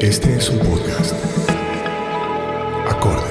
Este es un podcast. Acorde.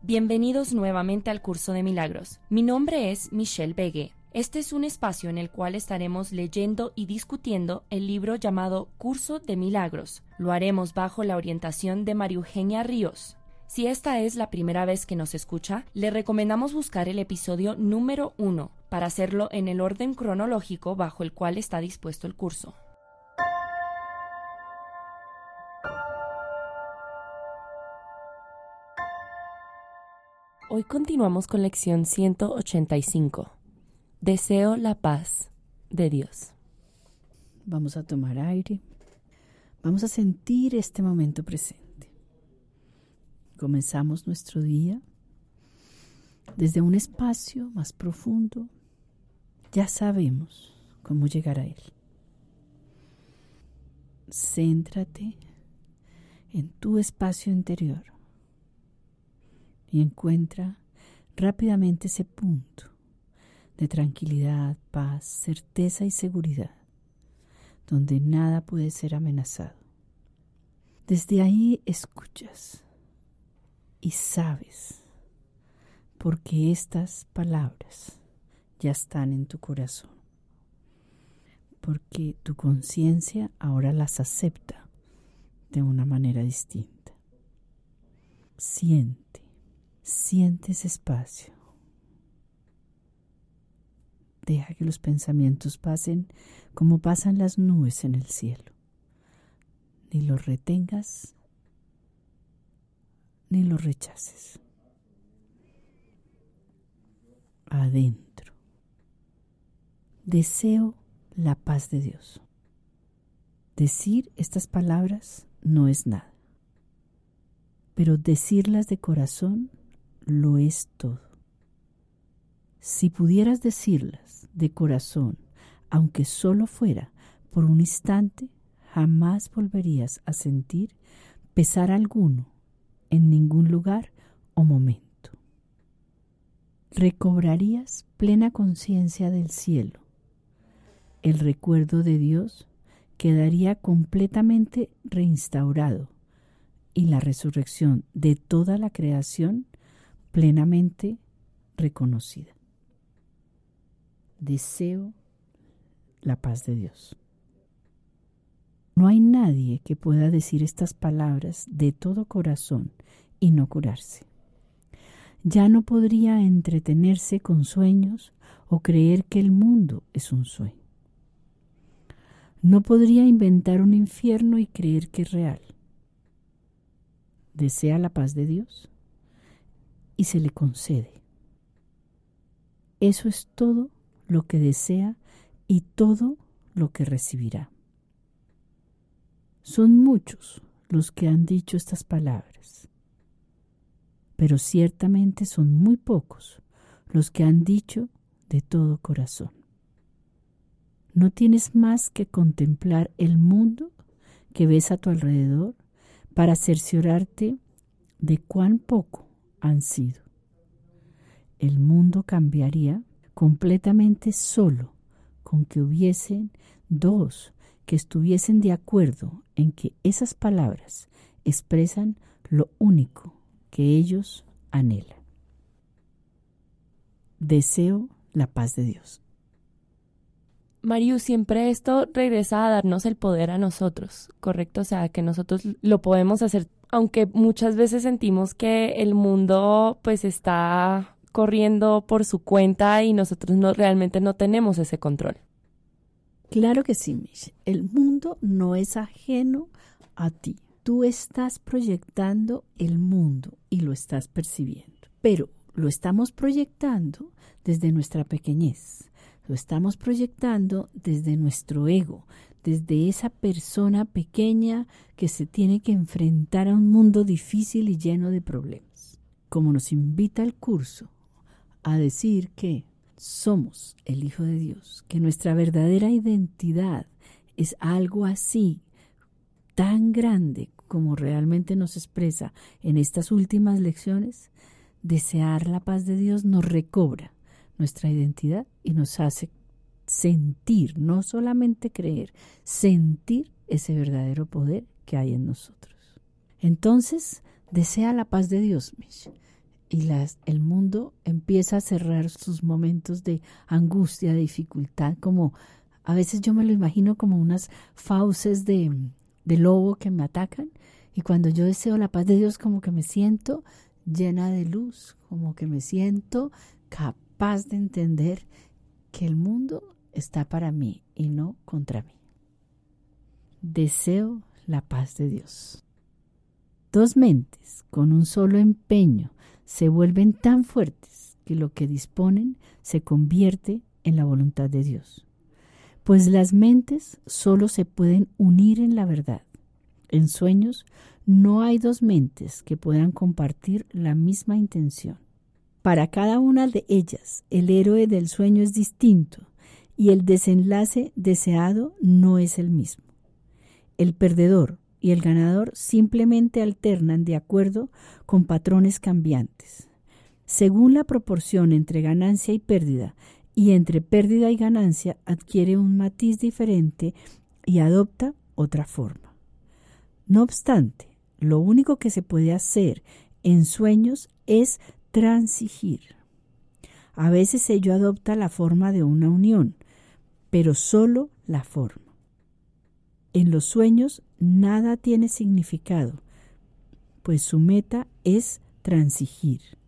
Bienvenidos nuevamente al curso de milagros. Mi nombre es Michelle Begue. Este es un espacio en el cual estaremos leyendo y discutiendo el libro llamado Curso de Milagros. Lo haremos bajo la orientación de María Eugenia Ríos. Si esta es la primera vez que nos escucha, le recomendamos buscar el episodio número 1 para hacerlo en el orden cronológico bajo el cual está dispuesto el curso. Hoy continuamos con lección 185. Deseo la paz de Dios. Vamos a tomar aire. Vamos a sentir este momento presente. Comenzamos nuestro día desde un espacio más profundo. Ya sabemos cómo llegar a él. Céntrate en tu espacio interior y encuentra rápidamente ese punto de tranquilidad, paz, certeza y seguridad, donde nada puede ser amenazado. Desde ahí escuchas y sabes, porque estas palabras ya están en tu corazón, porque tu conciencia ahora las acepta de una manera distinta. Siente Siente ese espacio. Deja que los pensamientos pasen como pasan las nubes en el cielo. Ni los retengas, ni los rechaces. Adentro. Deseo la paz de Dios. Decir estas palabras no es nada, pero decirlas de corazón lo es todo. Si pudieras decirlas de corazón, aunque solo fuera por un instante, jamás volverías a sentir pesar alguno en ningún lugar o momento. Recobrarías plena conciencia del cielo. El recuerdo de Dios quedaría completamente reinstaurado y la resurrección de toda la creación plenamente reconocida. Deseo la paz de Dios. No hay nadie que pueda decir estas palabras de todo corazón y no curarse. Ya no podría entretenerse con sueños o creer que el mundo es un sueño. No podría inventar un infierno y creer que es real. ¿Desea la paz de Dios? y se le concede. Eso es todo lo que desea y todo lo que recibirá. Son muchos los que han dicho estas palabras, pero ciertamente son muy pocos los que han dicho de todo corazón. No tienes más que contemplar el mundo que ves a tu alrededor para cerciorarte de cuán poco han sido. El mundo cambiaría completamente solo con que hubiesen dos que estuviesen de acuerdo en que esas palabras expresan lo único que ellos anhelan. Deseo la paz de Dios. Mariu, siempre esto regresa a darnos el poder a nosotros, ¿correcto? O sea, que nosotros lo podemos hacer, aunque muchas veces sentimos que el mundo pues está corriendo por su cuenta y nosotros no realmente no tenemos ese control. Claro que sí, Mish. El mundo no es ajeno a ti. Tú estás proyectando el mundo y lo estás percibiendo. Pero lo estamos proyectando desde nuestra pequeñez. Lo estamos proyectando desde nuestro ego, desde esa persona pequeña que se tiene que enfrentar a un mundo difícil y lleno de problemas. Como nos invita el curso a decir que somos el Hijo de Dios, que nuestra verdadera identidad es algo así tan grande como realmente nos expresa en estas últimas lecciones, desear la paz de Dios nos recobra nuestra identidad y nos hace sentir, no solamente creer, sentir ese verdadero poder que hay en nosotros. Entonces, desea la paz de Dios, Mish y las, el mundo empieza a cerrar sus momentos de angustia, dificultad, como a veces yo me lo imagino como unas fauces de, de lobo que me atacan y cuando yo deseo la paz de Dios como que me siento llena de luz, como que me siento capaz de entender que el mundo está para mí y no contra mí. Deseo la paz de Dios. Dos mentes con un solo empeño se vuelven tan fuertes que lo que disponen se convierte en la voluntad de Dios. Pues las mentes solo se pueden unir en la verdad. En sueños no hay dos mentes que puedan compartir la misma intención. Para cada una de ellas, el héroe del sueño es distinto y el desenlace deseado no es el mismo. El perdedor y el ganador simplemente alternan de acuerdo con patrones cambiantes. Según la proporción entre ganancia y pérdida y entre pérdida y ganancia adquiere un matiz diferente y adopta otra forma. No obstante, lo único que se puede hacer en sueños es transigir. A veces ello adopta la forma de una unión, pero solo la forma. En los sueños nada tiene significado, pues su meta es transigir.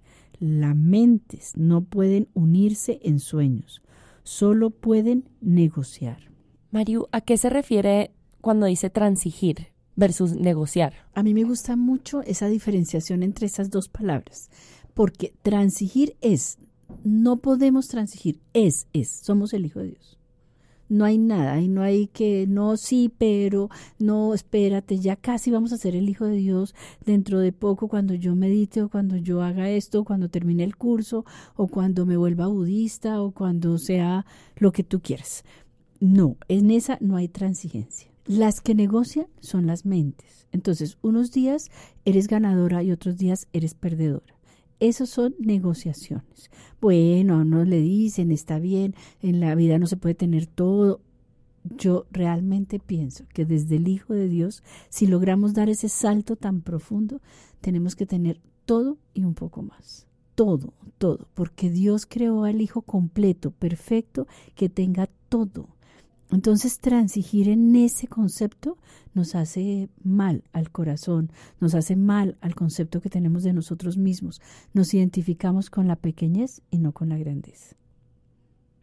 Las mentes no pueden unirse en sueños, solo pueden negociar. Mariu, ¿a qué se refiere cuando dice transigir versus negociar? A mí me gusta mucho esa diferenciación entre esas dos palabras, porque transigir es, no podemos transigir, es, es, somos el Hijo de Dios no hay nada, y no hay que, no, sí, pero, no, espérate, ya casi vamos a ser el Hijo de Dios dentro de poco cuando yo medite o cuando yo haga esto, cuando termine el curso o cuando me vuelva budista o cuando sea lo que tú quieras. No, en esa no hay transigencia. Las que negocian son las mentes. Entonces, unos días eres ganadora y otros días eres perdedora. Esas son negociaciones. Bueno, no le dicen, está bien, en la vida no se puede tener todo. Yo realmente pienso que desde el Hijo de Dios, si logramos dar ese salto tan profundo, tenemos que tener todo y un poco más. Todo, todo, porque Dios creó al Hijo completo, perfecto, que tenga todo. Entonces transigir en ese concepto nos hace mal al corazón, nos hace mal al concepto que tenemos de nosotros mismos. Nos identificamos con la pequeñez y no con la grandeza.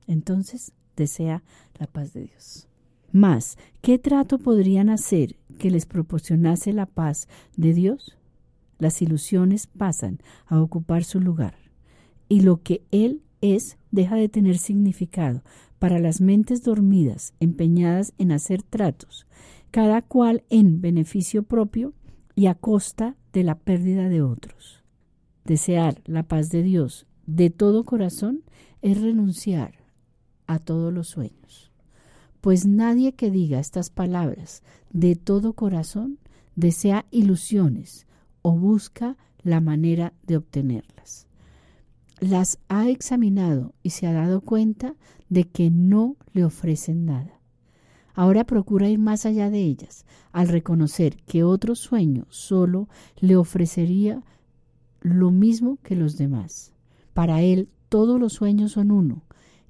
Entonces desea la paz de Dios. Más, ¿qué trato podrían hacer que les proporcionase la paz de Dios? Las ilusiones pasan a ocupar su lugar y lo que Él es deja de tener significado para las mentes dormidas empeñadas en hacer tratos, cada cual en beneficio propio y a costa de la pérdida de otros. Desear la paz de Dios de todo corazón es renunciar a todos los sueños, pues nadie que diga estas palabras de todo corazón desea ilusiones o busca la manera de obtenerlas las ha examinado y se ha dado cuenta de que no le ofrecen nada. Ahora procura ir más allá de ellas, al reconocer que otro sueño solo le ofrecería lo mismo que los demás. Para él todos los sueños son uno,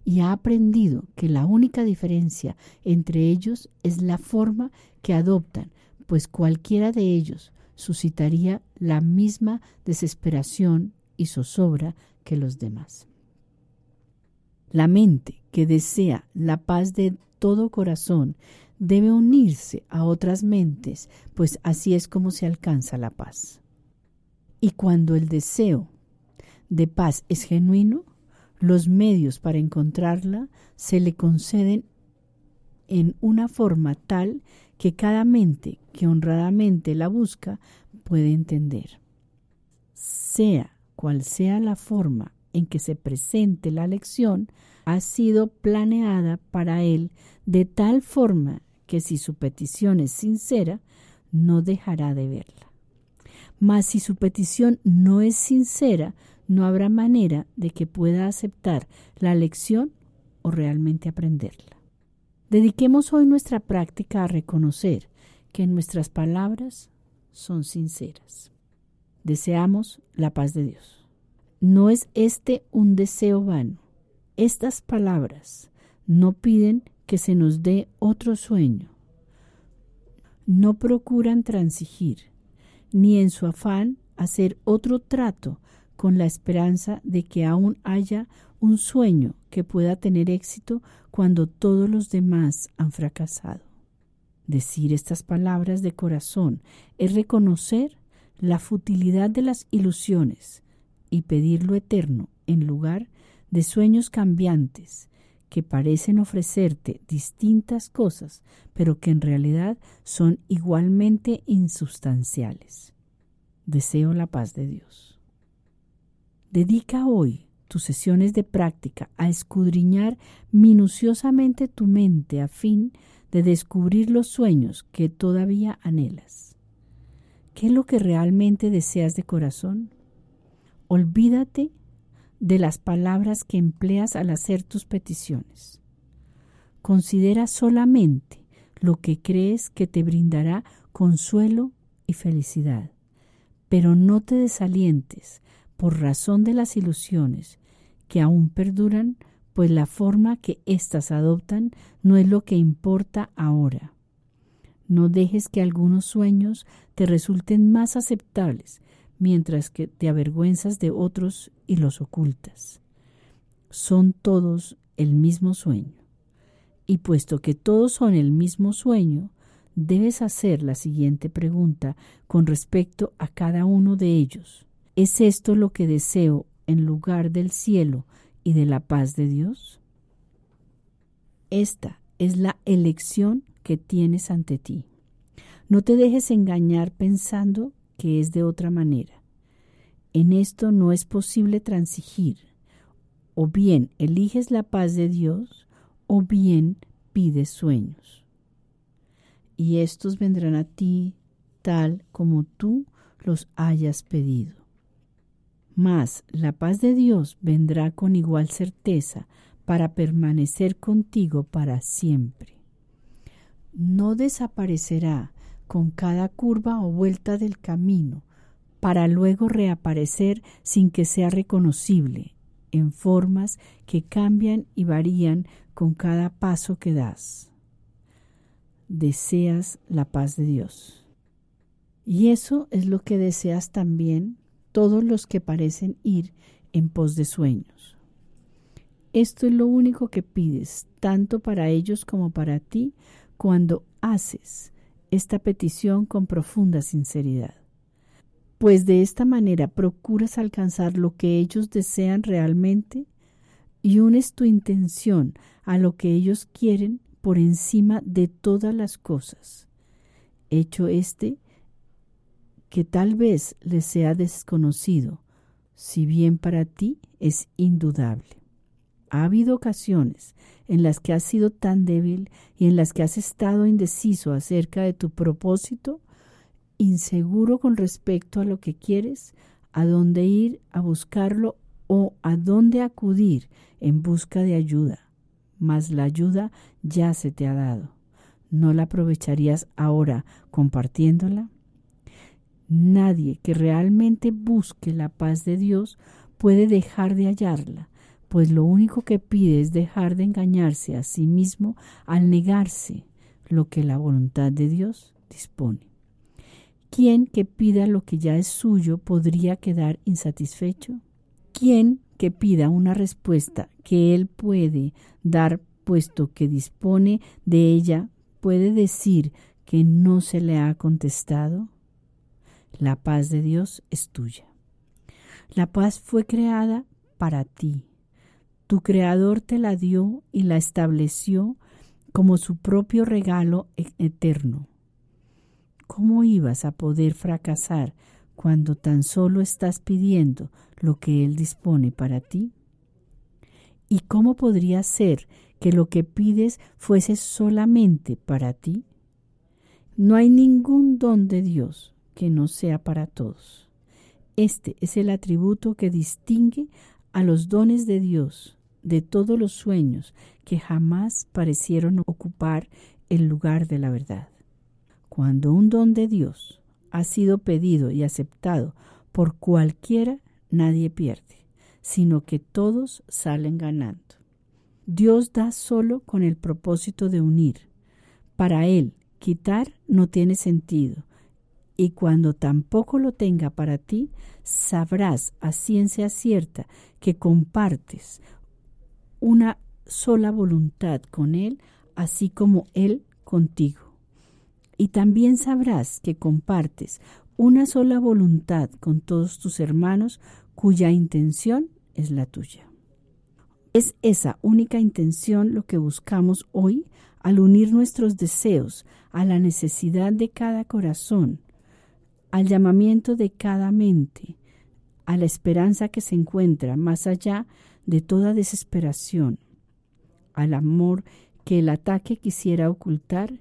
y ha aprendido que la única diferencia entre ellos es la forma que adoptan, pues cualquiera de ellos suscitaría la misma desesperación y zozobra que los demás. La mente que desea la paz de todo corazón debe unirse a otras mentes, pues así es como se alcanza la paz. Y cuando el deseo de paz es genuino, los medios para encontrarla se le conceden en una forma tal que cada mente que honradamente la busca puede entender. Sea cual sea la forma en que se presente la lección, ha sido planeada para él de tal forma que si su petición es sincera, no dejará de verla. Mas si su petición no es sincera, no habrá manera de que pueda aceptar la lección o realmente aprenderla. Dediquemos hoy nuestra práctica a reconocer que nuestras palabras son sinceras. Deseamos la paz de Dios. No es este un deseo vano. Estas palabras no piden que se nos dé otro sueño. No procuran transigir, ni en su afán hacer otro trato con la esperanza de que aún haya un sueño que pueda tener éxito cuando todos los demás han fracasado. Decir estas palabras de corazón es reconocer la futilidad de las ilusiones y pedir lo eterno en lugar de sueños cambiantes que parecen ofrecerte distintas cosas, pero que en realidad son igualmente insubstanciales. Deseo la paz de Dios. Dedica hoy tus sesiones de práctica a escudriñar minuciosamente tu mente a fin de descubrir los sueños que todavía anhelas. ¿Qué es lo que realmente deseas de corazón? Olvídate de las palabras que empleas al hacer tus peticiones. Considera solamente lo que crees que te brindará consuelo y felicidad, pero no te desalientes por razón de las ilusiones que aún perduran, pues la forma que éstas adoptan no es lo que importa ahora. No dejes que algunos sueños te resulten más aceptables, mientras que te avergüenzas de otros y los ocultas. Son todos el mismo sueño. Y puesto que todos son el mismo sueño, debes hacer la siguiente pregunta con respecto a cada uno de ellos. ¿Es esto lo que deseo en lugar del cielo y de la paz de Dios? Esta es la elección que tienes ante ti. No te dejes engañar pensando que es de otra manera. En esto no es posible transigir. O bien eliges la paz de Dios o bien pides sueños. Y estos vendrán a ti tal como tú los hayas pedido. Mas la paz de Dios vendrá con igual certeza para permanecer contigo para siempre. No desaparecerá con cada curva o vuelta del camino, para luego reaparecer sin que sea reconocible, en formas que cambian y varían con cada paso que das. Deseas la paz de Dios. Y eso es lo que deseas también todos los que parecen ir en pos de sueños. Esto es lo único que pides, tanto para ellos como para ti, cuando haces esta petición con profunda sinceridad. Pues de esta manera procuras alcanzar lo que ellos desean realmente y unes tu intención a lo que ellos quieren por encima de todas las cosas. Hecho este, que tal vez les sea desconocido, si bien para ti es indudable. Ha habido ocasiones en las que has sido tan débil y en las que has estado indeciso acerca de tu propósito, inseguro con respecto a lo que quieres, a dónde ir a buscarlo o a dónde acudir en busca de ayuda, mas la ayuda ya se te ha dado. ¿no la aprovecharías ahora compartiéndola? Nadie que realmente busque la paz de Dios puede dejar de hallarla, pues lo único que pide es dejar de engañarse a sí mismo al negarse lo que la voluntad de Dios dispone. ¿Quién que pida lo que ya es suyo podría quedar insatisfecho? ¿Quién que pida una respuesta que él puede dar puesto que dispone de ella puede decir que no se le ha contestado? La paz de Dios es tuya. La paz fue creada para ti. Tu Creador te la dio y la estableció como su propio regalo e-, eterno. ¿Cómo ibas a poder fracasar cuando tan solo estás pidiendo lo que Él dispone para ti? ¿Y cómo podría ser que lo que pides fuese solamente para ti? No hay ningún don de Dios que no sea para todos. Este es el atributo que distingue a los dones de Dios de todos los sueños que jamás parecieron ocupar el lugar de la verdad. Cuando un don de Dios ha sido pedido y aceptado por cualquiera, nadie pierde, sino que todos salen ganando. Dios da solo con el propósito de unir. Para Él, quitar no tiene sentido, y cuando tampoco lo tenga para ti, sabrás a ciencia cierta que compartes una sola voluntad con Él, así como Él contigo y también sabrás que compartes una sola voluntad con todos tus hermanos cuya intención es la tuya. Es esa única intención lo que buscamos hoy al unir nuestros deseos a la necesidad de cada corazón, al llamamiento de cada mente, a la esperanza que se encuentra más allá de toda desesperación, al amor que el ataque quisiera ocultar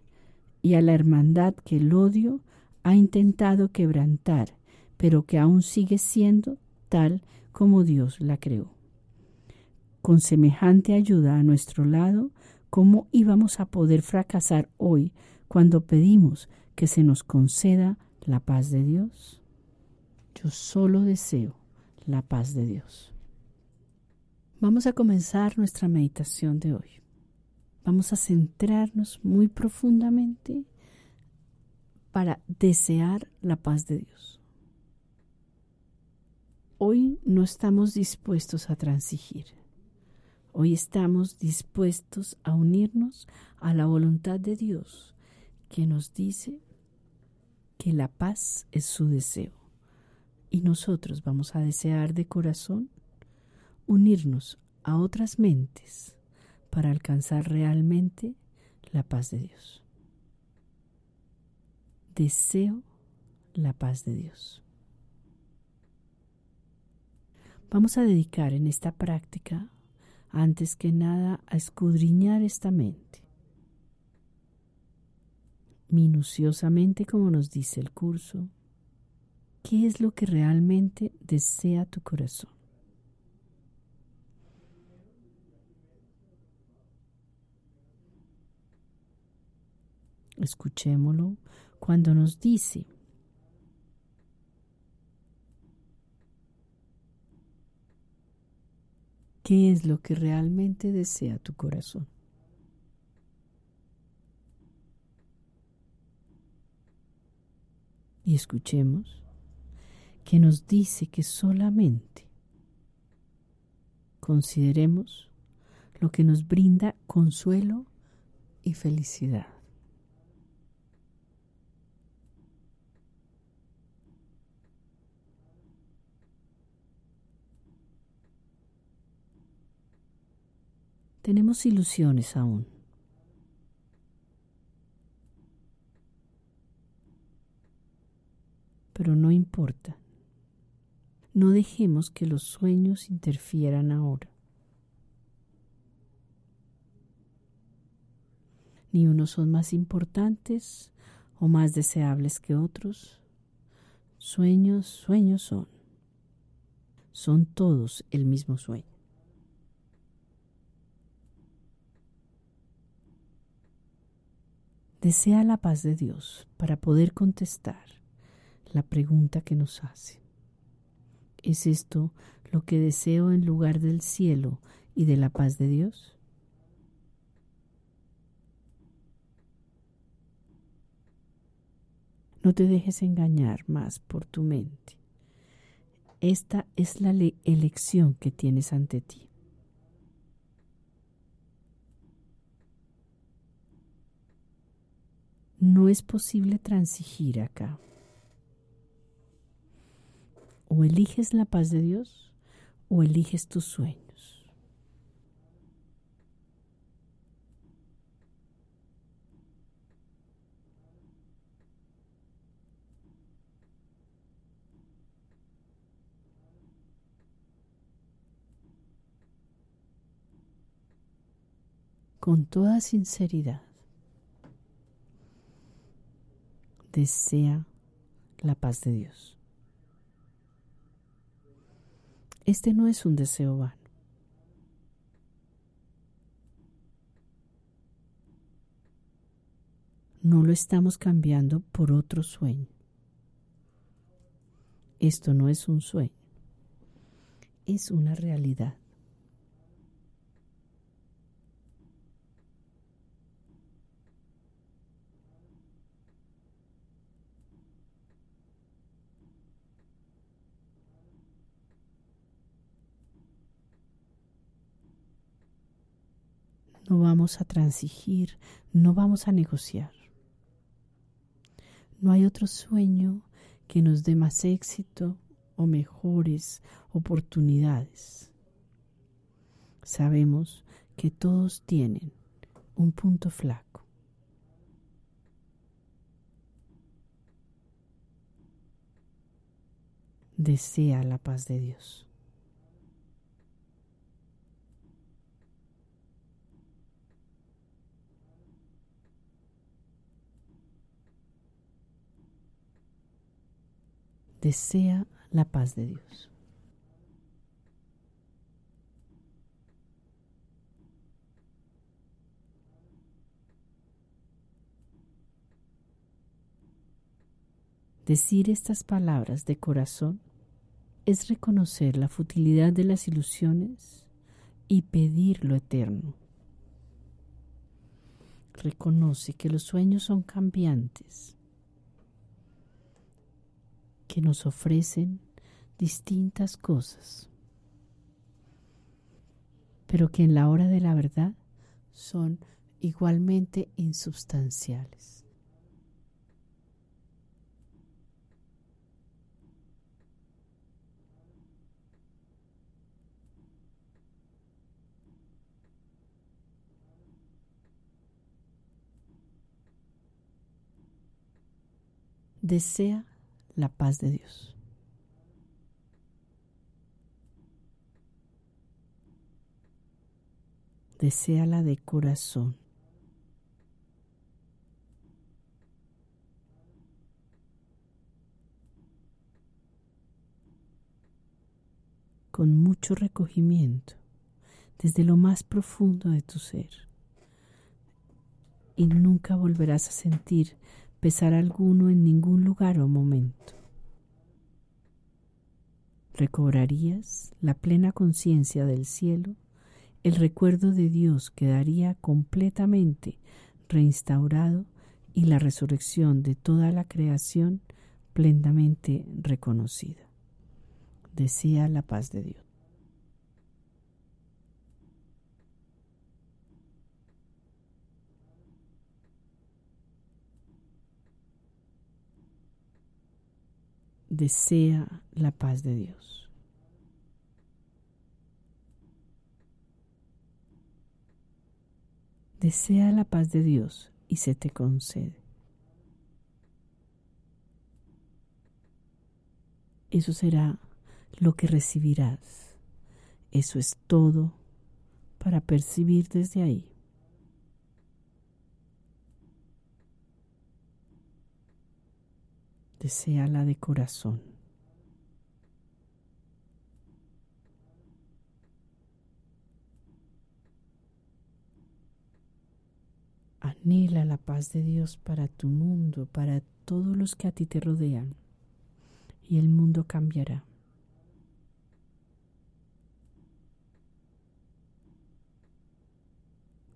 y a la hermandad que el odio ha intentado quebrantar, pero que aún sigue siendo tal como Dios la creó. Con semejante ayuda a nuestro lado, ¿cómo íbamos a poder fracasar hoy cuando pedimos que se nos conceda la paz de Dios? Yo solo deseo la paz de Dios. Vamos a comenzar nuestra meditación de hoy. Vamos a centrarnos muy profundamente para desear la paz de Dios. Hoy no estamos dispuestos a transigir. Hoy estamos dispuestos a unirnos a la voluntad de Dios que nos dice que la paz es su deseo. Y nosotros vamos a desear de corazón unirnos a otras mentes para alcanzar realmente la paz de Dios. Deseo la paz de Dios. Vamos a dedicar en esta práctica, antes que nada, a escudriñar esta mente. Minuciosamente, como nos dice el curso, ¿qué es lo que realmente desea tu corazón? Escuchémoslo cuando nos dice, ¿qué es lo que realmente desea tu corazón? Y escuchemos que nos dice que solamente consideremos lo que nos brinda consuelo y felicidad. Tenemos ilusiones aún. Pero no importa. No dejemos que los sueños interfieran ahora. Ni unos son más importantes o más deseables que otros. Sueños, sueños son. Son todos el mismo sueño. Desea la paz de Dios para poder contestar la pregunta que nos hace. ¿Es esto lo que deseo en lugar del cielo y de la paz de Dios? No te dejes engañar más por tu mente. Esta es la elección que tienes ante ti. No es posible transigir acá. O eliges la paz de Dios o eliges tus sueños. Con toda sinceridad, desea la paz de Dios. Este no es un deseo vano. No lo estamos cambiando por otro sueño. Esto no es un sueño, es una realidad. No vamos a transigir, no vamos a negociar. No hay otro sueño que nos dé más éxito o mejores oportunidades. Sabemos que todos tienen un punto flaco. Desea la paz de Dios. Desea la paz de Dios. Decir estas palabras de corazón es reconocer la futilidad de las ilusiones y pedir lo eterno. Reconoce que los sueños son cambiantes que nos ofrecen distintas cosas, pero que en la hora de la verdad son igualmente insubstanciales. Desea la paz de Dios. Deseala de corazón. con mucho recogimiento desde lo más profundo de tu ser. Y nunca volverás a sentir pesar alguno en ningún lugar o momento. Recobrarías la plena conciencia del cielo, el recuerdo de Dios quedaría completamente reinstaurado y la resurrección de toda la creación plenamente reconocida. Desea la paz de Dios. Desea la paz de Dios. Desea la paz de Dios y se te concede. Eso será lo que recibirás. Eso es todo para percibir desde ahí. Deséala de corazón. Anhela la paz de Dios para tu mundo, para todos los que a ti te rodean, y el mundo cambiará.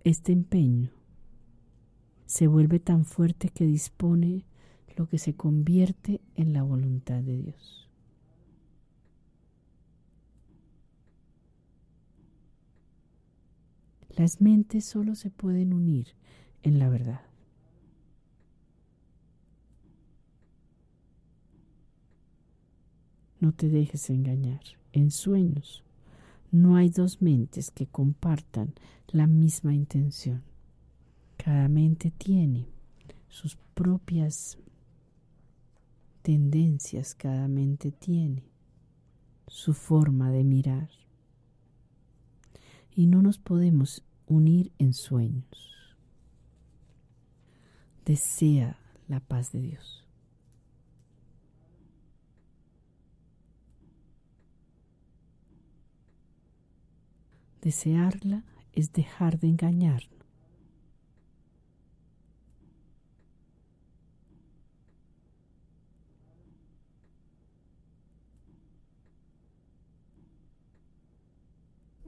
Este empeño se vuelve tan fuerte que dispone lo que se convierte en la voluntad de Dios. Las mentes solo se pueden unir en la verdad. No te dejes engañar. En sueños no hay dos mentes que compartan la misma intención. Cada mente tiene sus propias tendencias, cada mente tiene su forma de mirar. Y no nos podemos unir en sueños. Desea la paz de Dios. Desearla es dejar de engañarnos.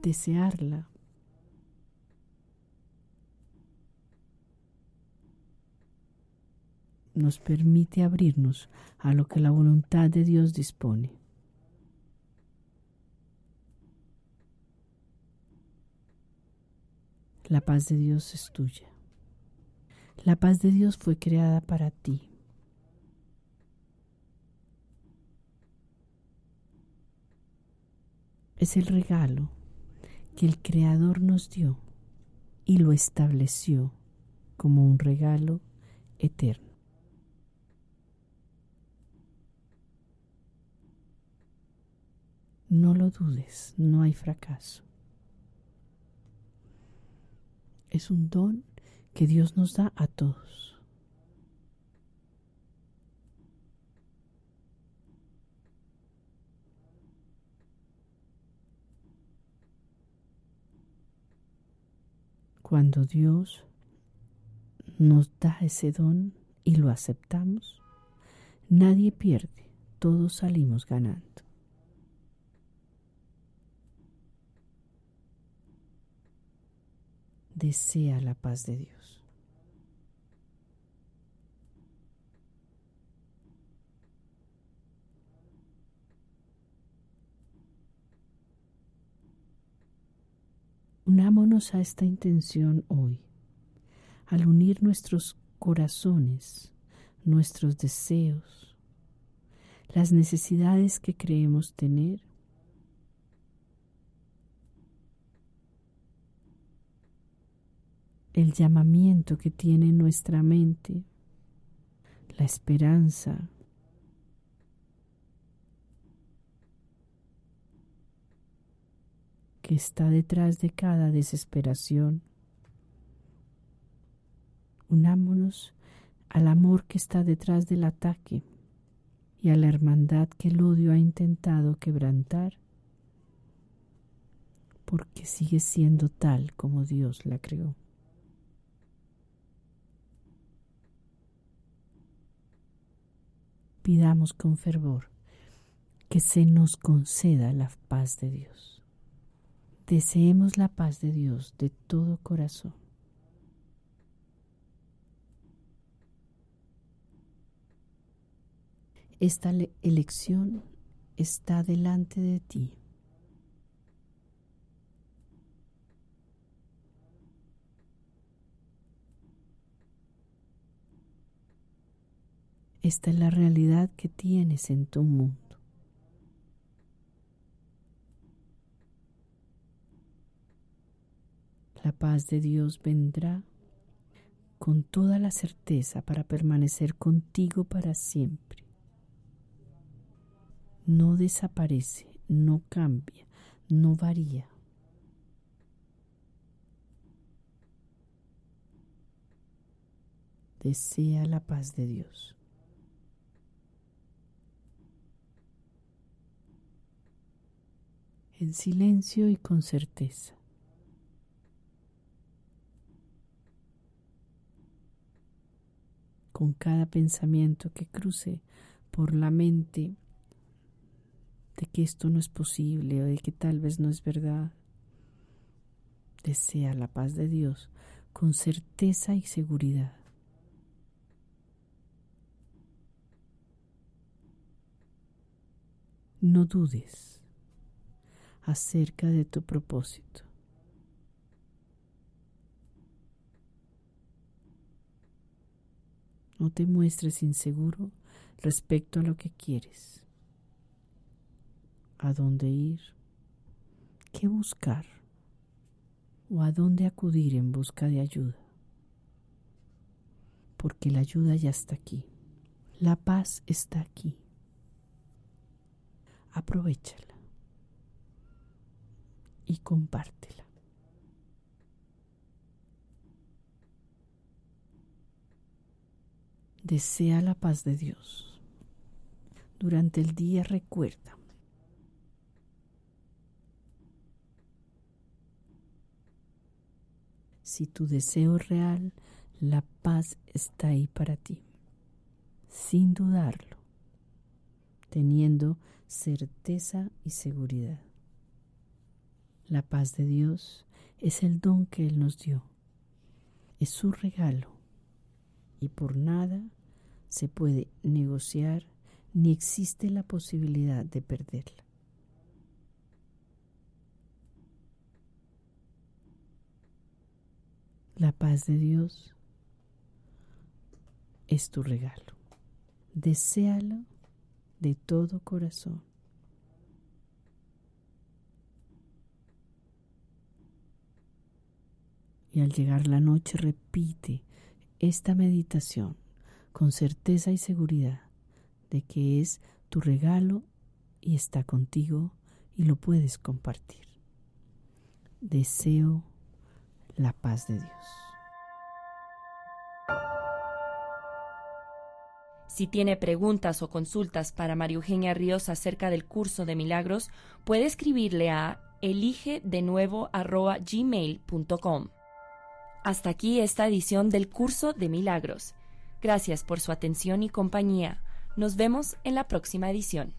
Desearla nos permite abrirnos a lo que la voluntad de Dios dispone. La paz de Dios es tuya. La paz de Dios fue creada para ti. Es el regalo que el Creador nos dio y lo estableció como un regalo eterno. No lo dudes, no hay fracaso es un don que Dios nos da a todos. Cuando Dios nos da ese don y lo aceptamos, nadie pierde, todos salimos ganando. desea la paz de Dios. Unámonos a esta intención hoy, al unir nuestros corazones, nuestros deseos, las necesidades que creemos tener. El llamamiento que tiene nuestra mente, la esperanza, que está detrás de cada desesperación. Unámonos al amor que está detrás del ataque y a la hermandad que el odio ha intentado quebrantar, porque sigue siendo tal como Dios la creó. pidamos con fervor que se nos conceda la paz de Dios. Deseemos la paz de Dios de todo corazón. Esta elección está delante de ti. Esta es la realidad que tienes en tu mundo. La paz de Dios vendrá con toda la certeza para permanecer contigo para siempre. No desaparece, no cambia, no varía. Desea la paz de Dios. en silencio y con certeza. Con cada pensamiento que cruce por la mente de que esto no es posible o de que tal vez no es verdad. Desea la paz de Dios con certeza y seguridad. No dudes acerca de tu propósito. No te muestres inseguro respecto a lo que quieres, a dónde ir, qué buscar o a dónde acudir en busca de ayuda. Porque la ayuda ya está aquí, la paz está aquí. Aprovechala y compártela. Desea la paz de Dios. Durante el día recuerda. Si tu deseo es real, la paz está ahí para ti, sin dudarlo, teniendo certeza y seguridad. La paz de Dios es el don que Él nos dio, es su regalo y por nada se puede negociar ni existe la posibilidad de perderla. La paz de Dios es tu regalo. Desealo de todo corazón. Y al llegar la noche repite esta meditación con certeza y seguridad de que es tu regalo y está contigo y lo puedes compartir. Deseo la paz de Dios. Si tiene preguntas o consultas para María Eugenia Ríos acerca del curso de milagros, puede escribirle a elige de nuevo gmail.com. Hasta aquí esta edición del curso de milagros. Gracias por su atención y compañía. Nos vemos en la próxima edición.